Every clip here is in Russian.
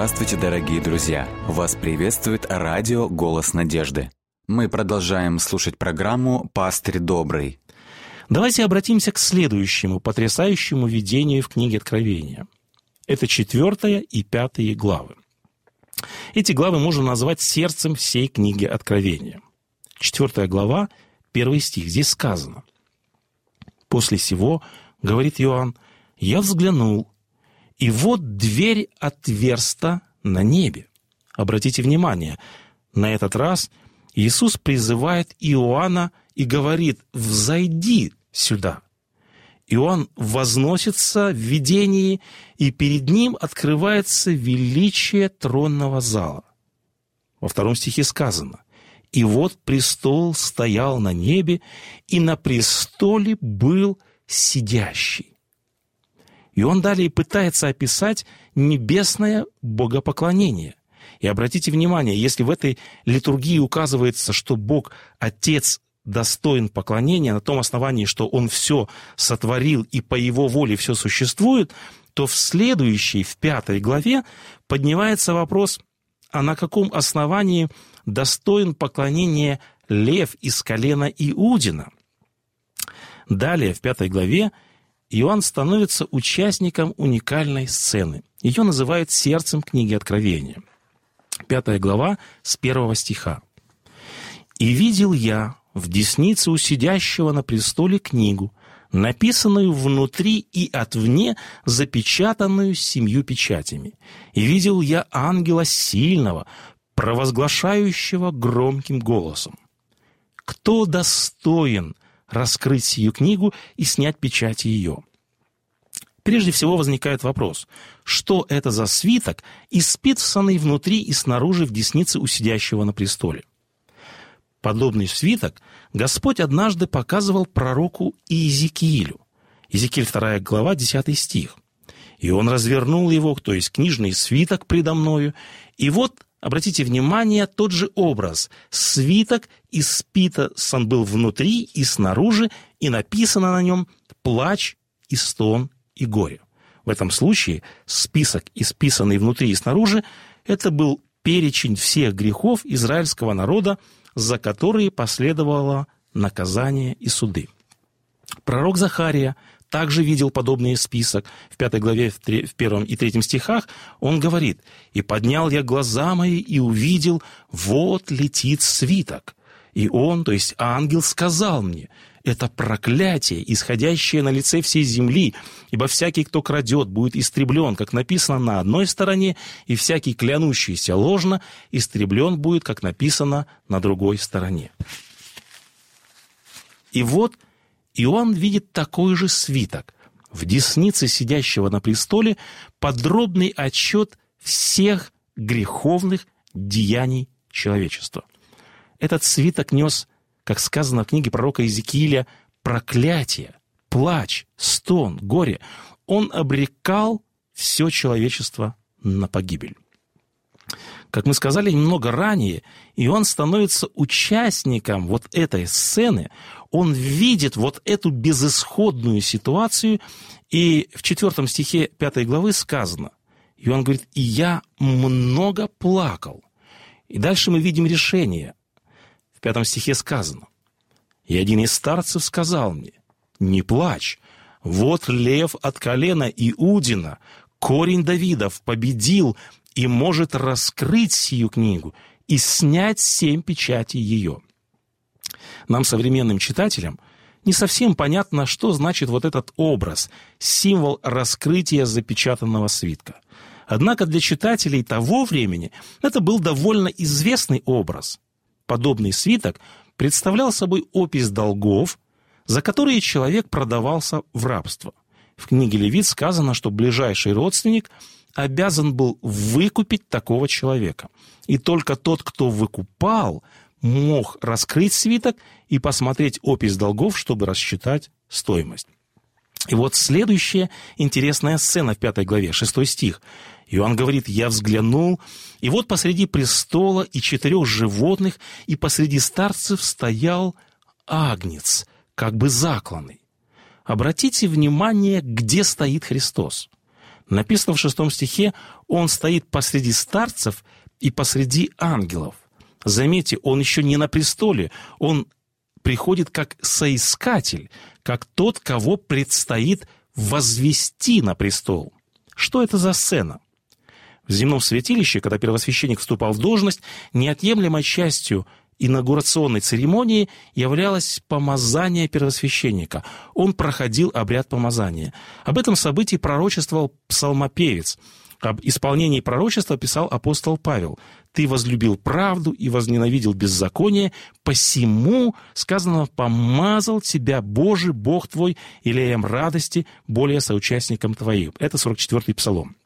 Здравствуйте, дорогие друзья! Вас приветствует радио «Голос надежды». Мы продолжаем слушать программу «Пастырь добрый». Давайте обратимся к следующему потрясающему видению в книге Откровения. Это четвертая и пятая главы. Эти главы можно назвать сердцем всей книги Откровения. Четвертая глава, первый стих. Здесь сказано. «После сего, — говорит Иоанн, — я взглянул, и вот дверь отверста на небе. Обратите внимание, на этот раз Иисус призывает Иоанна и говорит «взойди сюда». Иоанн возносится в видении, и перед ним открывается величие тронного зала. Во втором стихе сказано «И вот престол стоял на небе, и на престоле был сидящий». И он далее пытается описать небесное богопоклонение. И обратите внимание, если в этой литургии указывается, что Бог Отец достоин поклонения на том основании, что Он все сотворил и по Его воле все существует, то в следующей, в пятой главе, поднимается вопрос, а на каком основании достоин поклонения лев из колена Иудина? Далее, в пятой главе, Иоанн становится участником уникальной сцены. Ее называют сердцем книги Откровения. Пятая глава с первого стиха. «И видел я в деснице у сидящего на престоле книгу, написанную внутри и отвне, запечатанную семью печатями. И видел я ангела сильного, провозглашающего громким голосом. Кто достоин раскрыть сию книгу и снять печати ее. Прежде всего возникает вопрос, что это за свиток, исписанный внутри и снаружи в деснице у сидящего на престоле? Подобный свиток Господь однажды показывал пророку Иезекиилю. Иезекииль 2 глава, 10 стих. «И он развернул его, то есть книжный свиток предо мною, и вот Обратите внимание, тот же образ. Свиток испитан был внутри и снаружи, и написано на нем «плач и стон и горе». В этом случае список, исписанный внутри и снаружи, это был перечень всех грехов израильского народа, за которые последовало наказание и суды. Пророк Захария также видел подобный список. В пятой главе, в первом и третьем стихах он говорит, «И поднял я глаза мои и увидел, вот летит свиток. И он, то есть ангел, сказал мне, это проклятие, исходящее на лице всей земли, ибо всякий, кто крадет, будет истреблен, как написано на одной стороне, и всякий, клянущийся ложно, истреблен будет, как написано на другой стороне. И вот – и он видит такой же свиток. В деснице сидящего на престоле подробный отчет всех греховных деяний человечества. Этот свиток нес, как сказано в книге пророка Иезекииля, проклятие, плач, стон, горе. Он обрекал все человечество на погибель. Как мы сказали немного ранее, и он становится участником вот этой сцены, он видит вот эту безысходную ситуацию, и в четвертом стихе пятой главы сказано, и он говорит, и я много плакал. И дальше мы видим решение. В пятом стихе сказано, и один из старцев сказал мне, не плачь, вот лев от колена Иудина, корень Давидов, победил и может раскрыть сию книгу и снять семь печатей ее. Нам, современным читателям, не совсем понятно, что значит вот этот образ, символ раскрытия запечатанного свитка. Однако для читателей того времени это был довольно известный образ. Подобный свиток представлял собой опись долгов, за которые человек продавался в рабство. В книге Левит сказано, что ближайший родственник – обязан был выкупить такого человека. И только тот, кто выкупал, мог раскрыть свиток и посмотреть опись долгов, чтобы рассчитать стоимость. И вот следующая интересная сцена в пятой главе, шестой стих. Иоанн говорит, «Я взглянул, и вот посреди престола и четырех животных, и посреди старцев стоял агнец, как бы закланный». Обратите внимание, где стоит Христос – Написано в шестом стихе, он стоит посреди старцев и посреди ангелов. Заметьте, он еще не на престоле, он приходит как соискатель, как тот, кого предстоит возвести на престол. Что это за сцена? В земном святилище, когда первосвященник вступал в должность, неотъемлемой частью инаугурационной церемонии являлось помазание первосвященника. Он проходил обряд помазания. Об этом событии пророчествовал псалмопевец. Об исполнении пророчества писал апостол Павел. «Ты возлюбил правду и возненавидел беззаконие, посему, сказано, помазал тебя Божий, Бог твой, илеем радости, более соучастником твоим». Это 44-й псалом.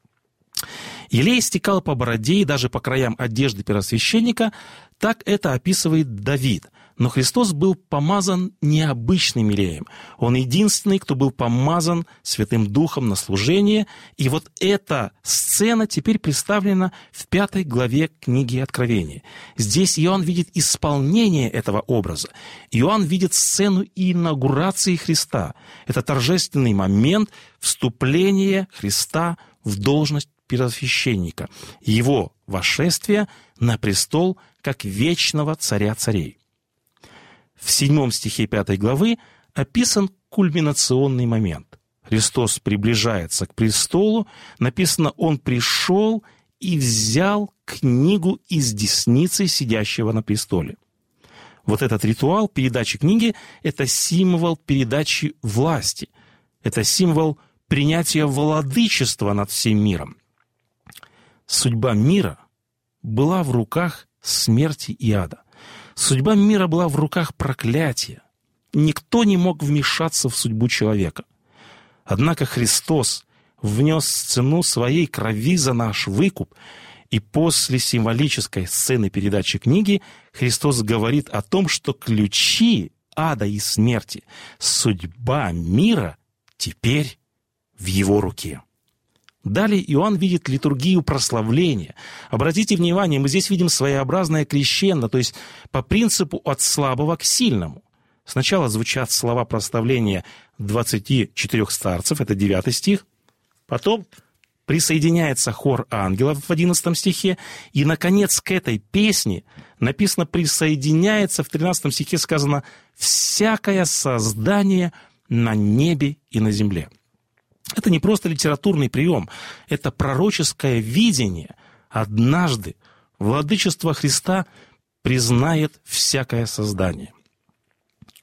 Елей стекал по бороде и даже по краям одежды первосвященника, так это описывает Давид. Но Христос был помазан необычным елеем. Он единственный, кто был помазан Святым Духом на служение. И вот эта сцена теперь представлена в пятой главе книги Откровения. Здесь Иоанн видит исполнение этого образа. Иоанн видит сцену инаугурации Христа. Это торжественный момент вступления Христа в должность первосвященника, его вошествия на престол как вечного царя царей. В седьмом стихе пятой главы описан кульминационный момент. Христос приближается к престолу, написано «Он пришел и взял книгу из десницы сидящего на престоле». Вот этот ритуал передачи книги – это символ передачи власти, это символ принятия владычества над всем миром судьба мира была в руках смерти и ада. Судьба мира была в руках проклятия. Никто не мог вмешаться в судьбу человека. Однако Христос внес цену своей крови за наш выкуп, и после символической сцены передачи книги Христос говорит о том, что ключи ада и смерти, судьба мира теперь в его руке. Далее Иоанн видит литургию прославления. Обратите внимание, мы здесь видим своеобразное крещендо, то есть по принципу от слабого к сильному. Сначала звучат слова прославления 24 старцев, это 9 стих. Потом присоединяется хор ангелов в 11 стихе. И, наконец, к этой песне написано «присоединяется», в 13 стихе сказано «всякое создание на небе и на земле». Это не просто литературный прием, это пророческое видение. Однажды владычество Христа признает всякое создание.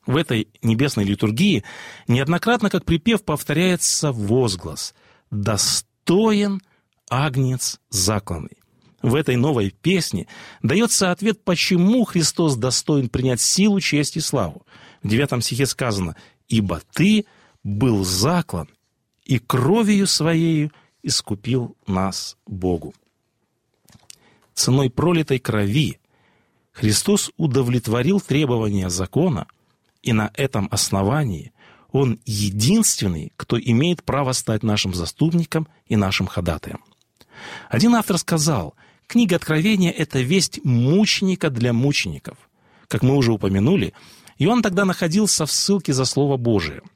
В этой небесной литургии неоднократно, как припев, повторяется возглас «Достоин Агнец закланный». В этой новой песне дается ответ, почему Христос достоин принять силу, честь и славу. В девятом стихе сказано «Ибо ты был заклан и кровью Своею искупил нас Богу. Ценой пролитой крови Христос удовлетворил требования закона, и на этом основании Он единственный, кто имеет право стать нашим заступником и нашим ходатаем. Один автор сказал, книга Откровения – это весть мученика для мучеников. Как мы уже упомянули, и он тогда находился в ссылке за Слово Божие –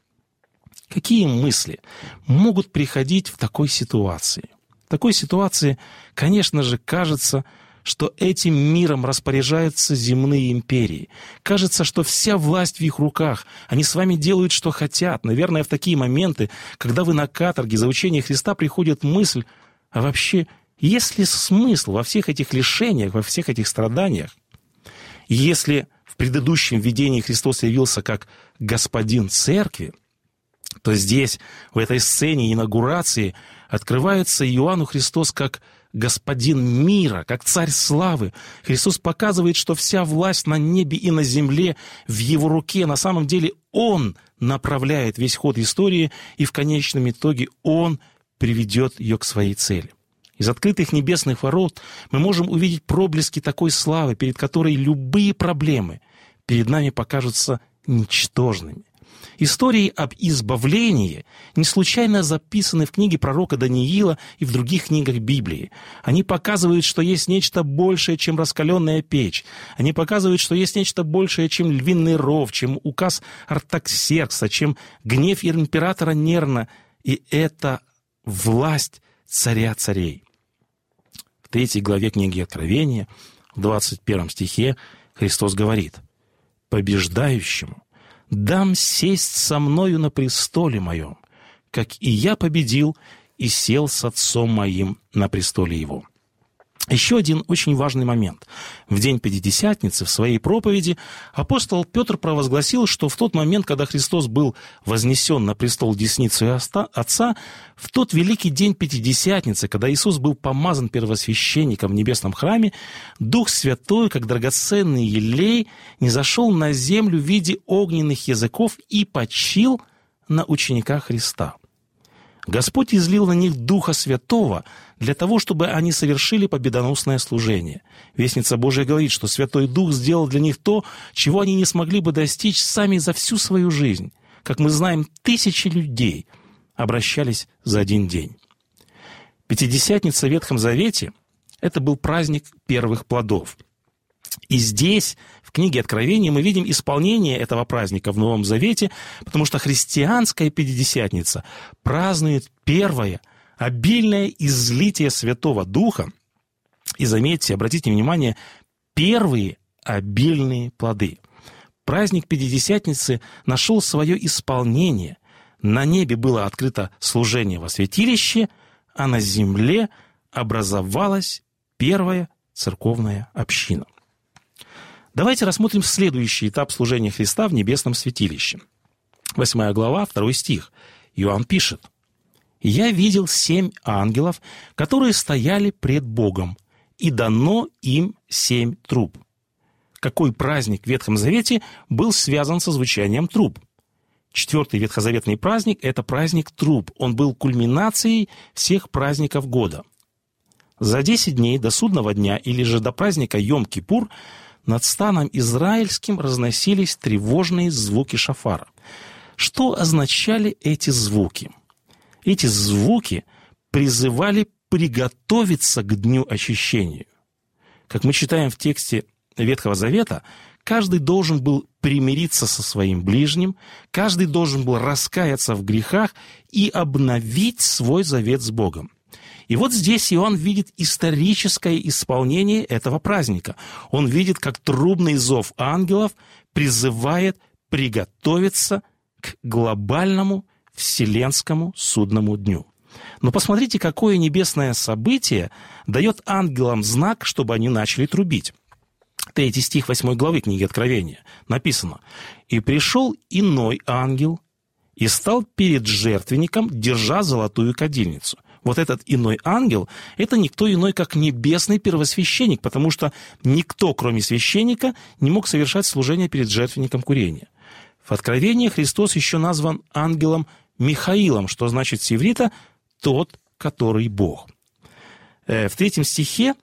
Какие мысли могут приходить в такой ситуации? В такой ситуации, конечно же, кажется, что этим миром распоряжаются земные империи. Кажется, что вся власть в их руках. Они с вами делают, что хотят. Наверное, в такие моменты, когда вы на каторге за учение Христа, приходит мысль, а вообще, есть ли смысл во всех этих лишениях, во всех этих страданиях? Если в предыдущем видении Христос явился как господин церкви, то здесь, в этой сцене инаугурации, открывается Иоанну Христос как господин мира, как царь славы. Христос показывает, что вся власть на небе и на земле в его руке. На самом деле он направляет весь ход истории, и в конечном итоге он приведет ее к своей цели. Из открытых небесных ворот мы можем увидеть проблески такой славы, перед которой любые проблемы перед нами покажутся ничтожными. Истории об избавлении не случайно записаны в книге пророка Даниила и в других книгах Библии. Они показывают, что есть нечто большее, чем раскаленная печь. Они показывают, что есть нечто большее, чем львиный ров, чем указ Артаксеркса, чем гнев императора Нерна. И это власть царя царей. В третьей главе книги Откровения, в 21 стихе, Христос говорит, «Побеждающему дам сесть со мною на престоле моем, как и я победил и сел с отцом моим на престоле его». Еще один очень важный момент. В день Пятидесятницы в своей проповеди апостол Петр провозгласил, что в тот момент, когда Христос был вознесен на престол десницу Отца, в тот великий день Пятидесятницы, когда Иисус был помазан первосвященником в небесном храме, Дух Святой, как драгоценный елей, не зашел на землю в виде огненных языков и почил на учениках Христа. Господь излил на них Духа Святого для того, чтобы они совершили победоносное служение. Вестница Божия говорит, что Святой Дух сделал для них то, чего они не смогли бы достичь сами за всю свою жизнь. Как мы знаем, тысячи людей обращались за один день. Пятидесятница в Ветхом Завете – это был праздник первых плодов. И здесь, в книге Откровения, мы видим исполнение этого праздника в Новом Завете, потому что христианская Пятидесятница празднует первое, обильное излитие Святого Духа. И заметьте, обратите внимание, первые обильные плоды. Праздник Пятидесятницы нашел свое исполнение. На небе было открыто служение во святилище, а на земле образовалась первая церковная община. Давайте рассмотрим следующий этап служения Христа в небесном святилище. Восьмая глава, второй стих. Иоанн пишет. «Я видел семь ангелов, которые стояли пред Богом, и дано им семь труб». Какой праздник в Ветхом Завете был связан со звучанием труб? Четвертый ветхозаветный праздник – это праздник труб. Он был кульминацией всех праздников года. За десять дней до судного дня или же до праздника Йом-Кипур – над станом израильским разносились тревожные звуки шафара. Что означали эти звуки? Эти звуки призывали приготовиться к дню очищения. Как мы читаем в тексте Ветхого Завета, каждый должен был примириться со своим ближним, каждый должен был раскаяться в грехах и обновить свой завет с Богом. И вот здесь Иоанн видит историческое исполнение этого праздника. Он видит, как трубный зов ангелов призывает приготовиться к глобальному вселенскому судному дню. Но посмотрите, какое небесное событие дает ангелам знак, чтобы они начали трубить. Третий стих 8 главы книги Откровения написано «И пришел иной ангел, и стал перед жертвенником, держа золотую кадильницу вот этот иной ангел, это никто иной, как небесный первосвященник, потому что никто, кроме священника, не мог совершать служение перед жертвенником курения. В Откровении Христос еще назван ангелом Михаилом, что значит с иврита «тот, который Бог». Э, в третьем стихе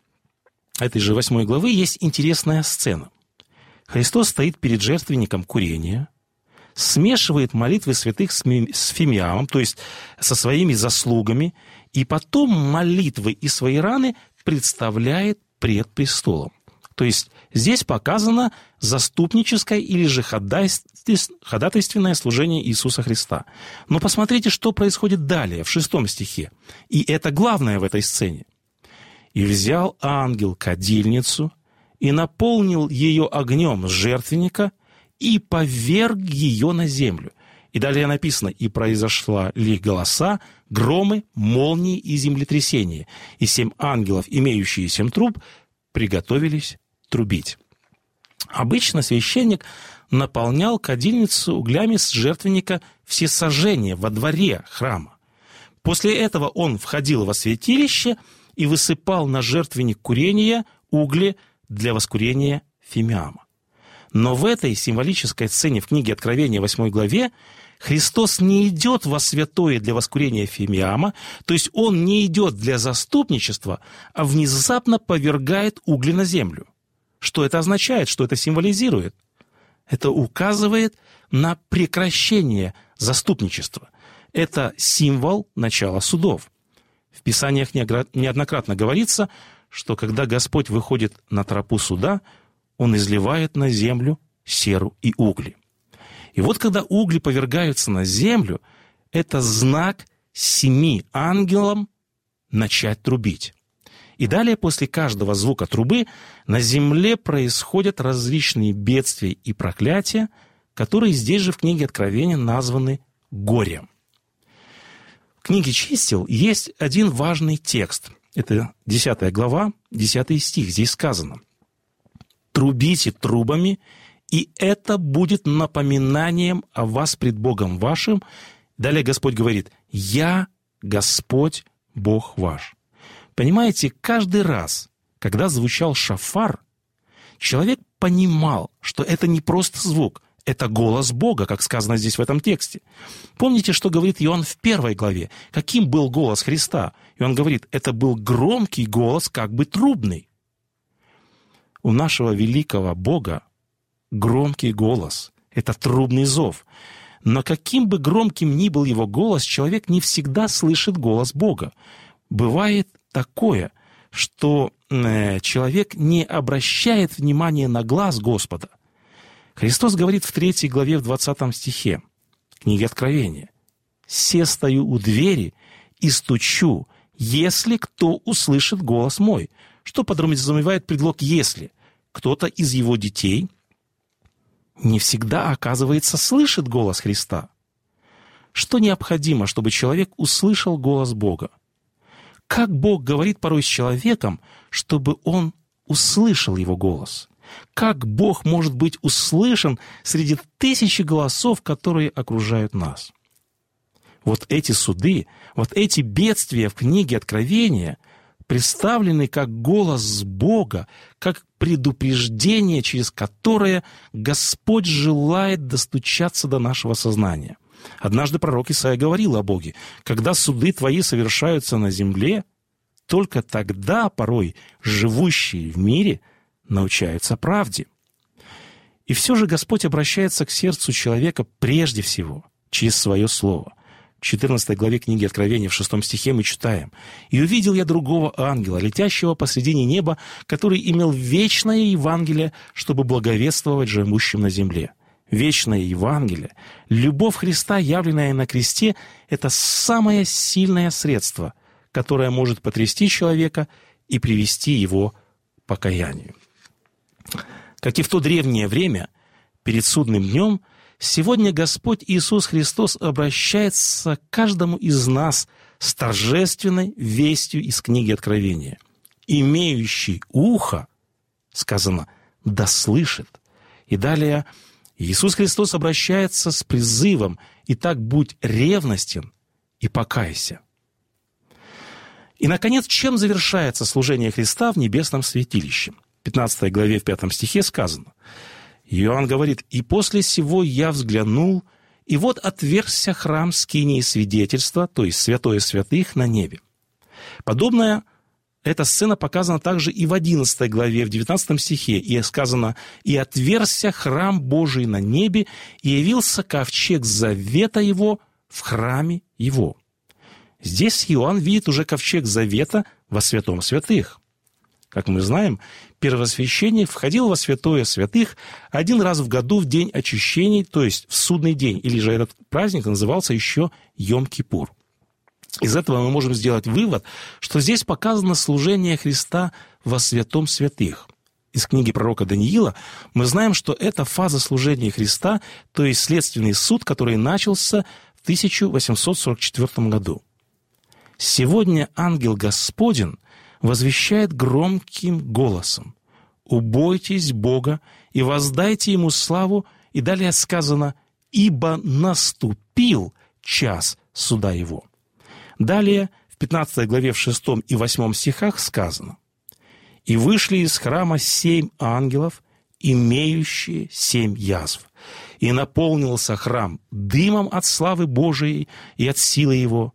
этой же восьмой главы есть интересная сцена. Христос стоит перед жертвенником курения, смешивает молитвы святых с фимиамом, то есть со своими заслугами, и потом молитвы и свои раны представляет пред престолом. То есть здесь показано заступническое или же ходатайственное служение Иисуса Христа. Но посмотрите, что происходит далее, в шестом стихе. И это главное в этой сцене. «И взял ангел кадильницу, и наполнил ее огнем жертвенника, и поверг ее на землю. И далее написано, и произошла ли голоса, громы, молнии и землетрясения. И семь ангелов, имеющие семь труб, приготовились трубить. Обычно священник наполнял кадильницу углями с жертвенника всесожжения во дворе храма. После этого он входил во святилище и высыпал на жертвенник курения угли для воскурения фимиама. Но в этой символической сцене в книге Откровения 8 главе Христос не идет во святое для воскурения Фимиама, то есть Он не идет для заступничества, а внезапно повергает угли на землю. Что это означает, что это символизирует? Это указывает на прекращение заступничества. Это символ начала судов. В Писаниях неоднократно говорится, что когда Господь выходит на тропу суда, Он изливает на землю серу и угли. И вот когда угли повергаются на землю, это знак семи ангелам начать трубить. И далее, после каждого звука трубы, на земле происходят различные бедствия и проклятия, которые здесь же в книге Откровения названы горем. В книге «Чистил» есть один важный текст. Это 10 глава, 10 стих. Здесь сказано «Трубите трубами, и это будет напоминанием о вас пред Богом вашим». Далее Господь говорит «Я Господь Бог ваш». Понимаете, каждый раз, когда звучал шафар, человек понимал, что это не просто звук, это голос Бога, как сказано здесь в этом тексте. Помните, что говорит Иоанн в первой главе? Каким был голос Христа? И он говорит, это был громкий голос, как бы трубный. У нашего великого Бога громкий голос. Это трубный зов. Но каким бы громким ни был его голос, человек не всегда слышит голос Бога. Бывает такое, что э, человек не обращает внимания на глаз Господа. Христос говорит в третьей главе, в 20 стихе книги Откровения. «Се стою у двери и стучу, если кто услышит голос мой». Что подразумевает предлог «если»? Кто-то из его детей не всегда, оказывается, слышит голос Христа. Что необходимо, чтобы человек услышал голос Бога? Как Бог говорит порой с человеком, чтобы он услышал его голос? Как Бог может быть услышан среди тысячи голосов, которые окружают нас? Вот эти суды, вот эти бедствия в книге Откровения представлены как голос Бога, как предупреждение, через которое Господь желает достучаться до нашего сознания. Однажды пророк Исаия говорил о Боге. «Когда суды твои совершаются на земле, только тогда порой живущие в мире научаются правде». И все же Господь обращается к сердцу человека прежде всего через свое слово. В 14 главе книги Откровения в 6 стихе мы читаем «И увидел я другого ангела, летящего посредине неба, который имел вечное Евангелие, чтобы благовествовать живущим на земле» вечное Евангелие, любовь Христа, явленная на кресте, это самое сильное средство, которое может потрясти человека и привести его к покаянию. Как и в то древнее время, перед судным днем, сегодня Господь Иисус Христос обращается к каждому из нас с торжественной вестью из книги Откровения. «Имеющий ухо», сказано, «да слышит». И далее Иисус Христос обращается с призывом «Итак, будь ревностен и покайся». И, наконец, чем завершается служение Христа в небесном святилище? В 15 главе, в 5 стихе сказано. Иоанн говорит, «И после сего я взглянул, и вот отверзся храм скинии свидетельства, то есть святое святых, на небе». Подобное эта сцена показана также и в 11 главе, в 19 стихе, и сказано «И отверзся храм Божий на небе, и явился ковчег завета его в храме его». Здесь Иоанн видит уже ковчег завета во святом святых. Как мы знаем, первосвященник входил во святое святых один раз в году в день очищений, то есть в судный день, или же этот праздник назывался еще Йом-Кипур. Из этого мы можем сделать вывод, что здесь показано служение Христа во святом святых. Из книги пророка Даниила мы знаем, что это фаза служения Христа, то есть следственный суд, который начался в 1844 году. Сегодня ангел Господень возвещает громким голосом «Убойтесь Бога и воздайте Ему славу», и далее сказано «Ибо наступил час суда Его». Далее, в 15 главе в 6 и 8 стихах сказано, «И вышли из храма семь ангелов, имеющие семь язв, и наполнился храм дымом от славы Божией и от силы его,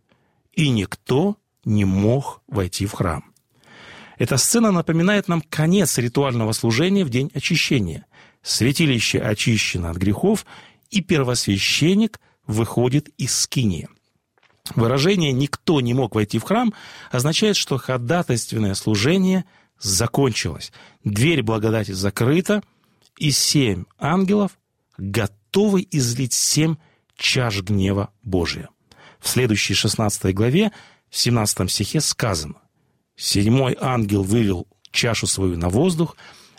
и никто не мог войти в храм». Эта сцена напоминает нам конец ритуального служения в день очищения. Святилище очищено от грехов, и первосвященник выходит из скинии. Выражение «никто не мог войти в храм» означает, что ходатайственное служение закончилось. Дверь благодати закрыта, и семь ангелов готовы излить семь чаш гнева Божия. В следующей 16 главе в 17 стихе сказано, «Седьмой ангел вывел чашу свою на воздух,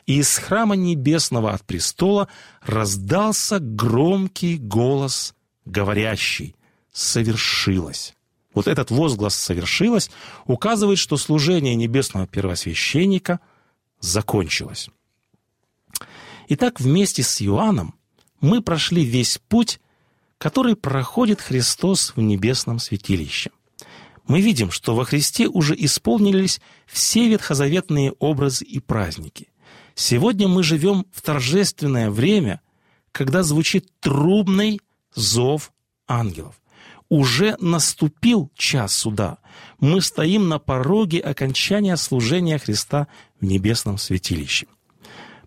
и из храма небесного от престола раздался громкий голос, говорящий «Совершилось». Вот этот возглас «совершилось» указывает, что служение небесного первосвященника закончилось. Итак, вместе с Иоанном мы прошли весь путь, который проходит Христос в небесном святилище. Мы видим, что во Христе уже исполнились все ветхозаветные образы и праздники. Сегодня мы живем в торжественное время, когда звучит трубный зов ангелов. Уже наступил час суда. Мы стоим на пороге окончания служения Христа в небесном святилище.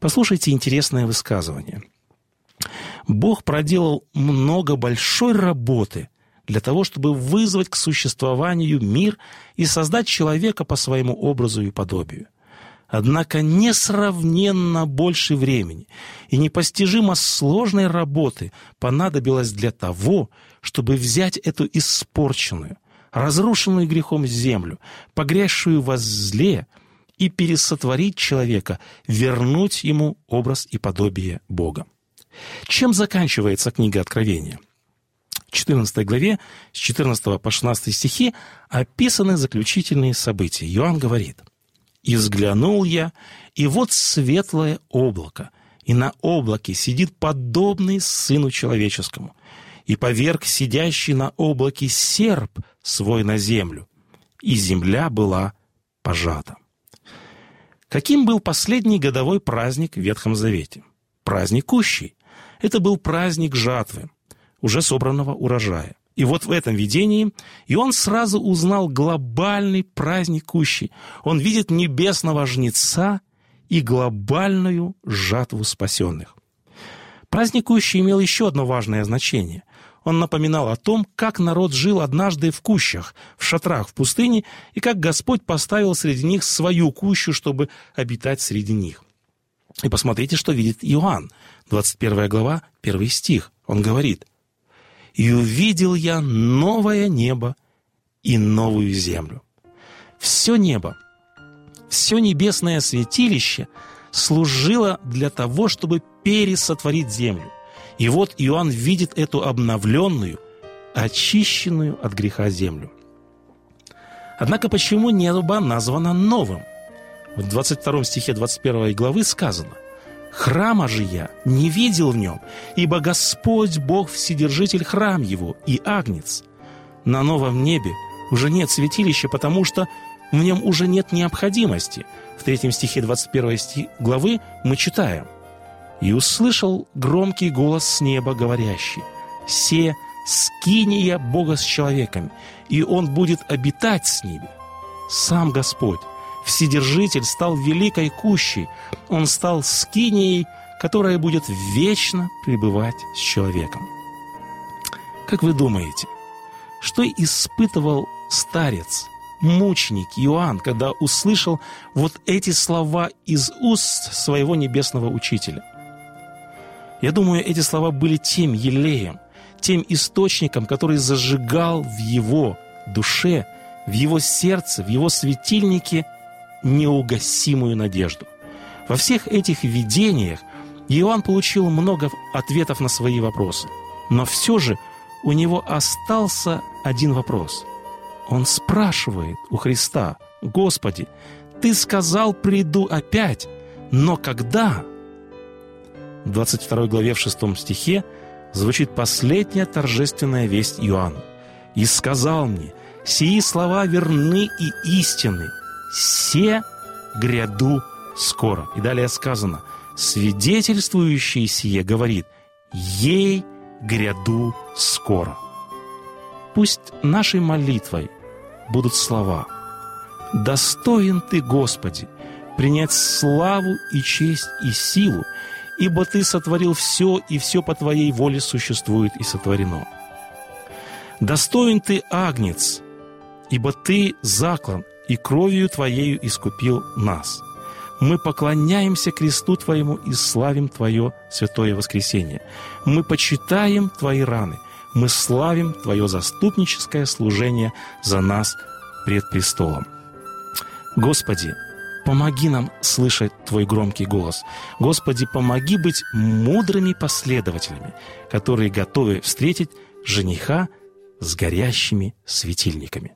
Послушайте интересное высказывание. Бог проделал много большой работы для того, чтобы вызвать к существованию мир и создать человека по своему образу и подобию. Однако несравненно больше времени и непостижимо сложной работы понадобилось для того, чтобы взять эту испорченную, разрушенную грехом землю, погрязшую во зле, и пересотворить человека, вернуть ему образ и подобие Бога. Чем заканчивается книга Откровения? В 14 главе с 14 по 16 стихи описаны заключительные события. Иоанн говорит – и взглянул я, и вот светлое облако, и на облаке сидит подобный Сыну Человеческому, и поверг сидящий на облаке серп свой на землю, и земля была пожата. Каким был последний годовой праздник в Ветхом Завете? Праздник Кущий. Это был праздник жатвы, уже собранного урожая. И вот в этом видении и он сразу узнал глобальный праздник кущий. Он видит небесного жнеца и глобальную жатву спасенных. Праздник кущий имел еще одно важное значение. Он напоминал о том, как народ жил однажды в кущах, в шатрах в пустыне, и как Господь поставил среди них свою кущу, чтобы обитать среди них. И посмотрите, что видит Иоанн, 21 глава, 1 стих. Он говорит – и увидел я новое небо и новую землю. Все небо, все небесное святилище служило для того, чтобы пересотворить землю. И вот Иоанн видит эту обновленную, очищенную от греха землю. Однако почему небо названо новым? В 22 стихе 21 главы сказано Храма же я не видел в нем, ибо Господь Бог Вседержитель храм его и агнец. На новом небе уже нет святилища, потому что в нем уже нет необходимости. В третьем стихе 21 стих главы мы читаем. «И услышал громкий голос с неба, говорящий, «Се скиния Бога с человеком, и Он будет обитать с ними». Сам Господь Вседержитель стал великой кущей. Он стал скинией, которая будет вечно пребывать с человеком. Как вы думаете, что испытывал старец, мученик Иоанн, когда услышал вот эти слова из уст своего небесного учителя? Я думаю, эти слова были тем елеем, тем источником, который зажигал в его душе, в его сердце, в его светильнике неугасимую надежду. Во всех этих видениях Иоанн получил много ответов на свои вопросы. Но все же у него остался один вопрос. Он спрашивает у Христа, «Господи, Ты сказал, приду опять, но когда?» В 22 главе в 6 стихе звучит последняя торжественная весть Иоанна. «И сказал мне, сии слова верны и истинны, «Се гряду скоро». И далее сказано, свидетельствующий сие говорит, «Ей гряду скоро». Пусть нашей молитвой будут слова «Достоин Ты, Господи, принять славу и честь и силу, ибо Ты сотворил все, и все по Твоей воле существует и сотворено». «Достоин Ты, Агнец, ибо Ты заклан, и кровью Твоею искупил нас. Мы поклоняемся кресту Твоему и славим Твое святое воскресение. Мы почитаем Твои раны. Мы славим Твое заступническое служение за нас пред престолом. Господи, помоги нам слышать Твой громкий голос. Господи, помоги быть мудрыми последователями, которые готовы встретить жениха с горящими светильниками.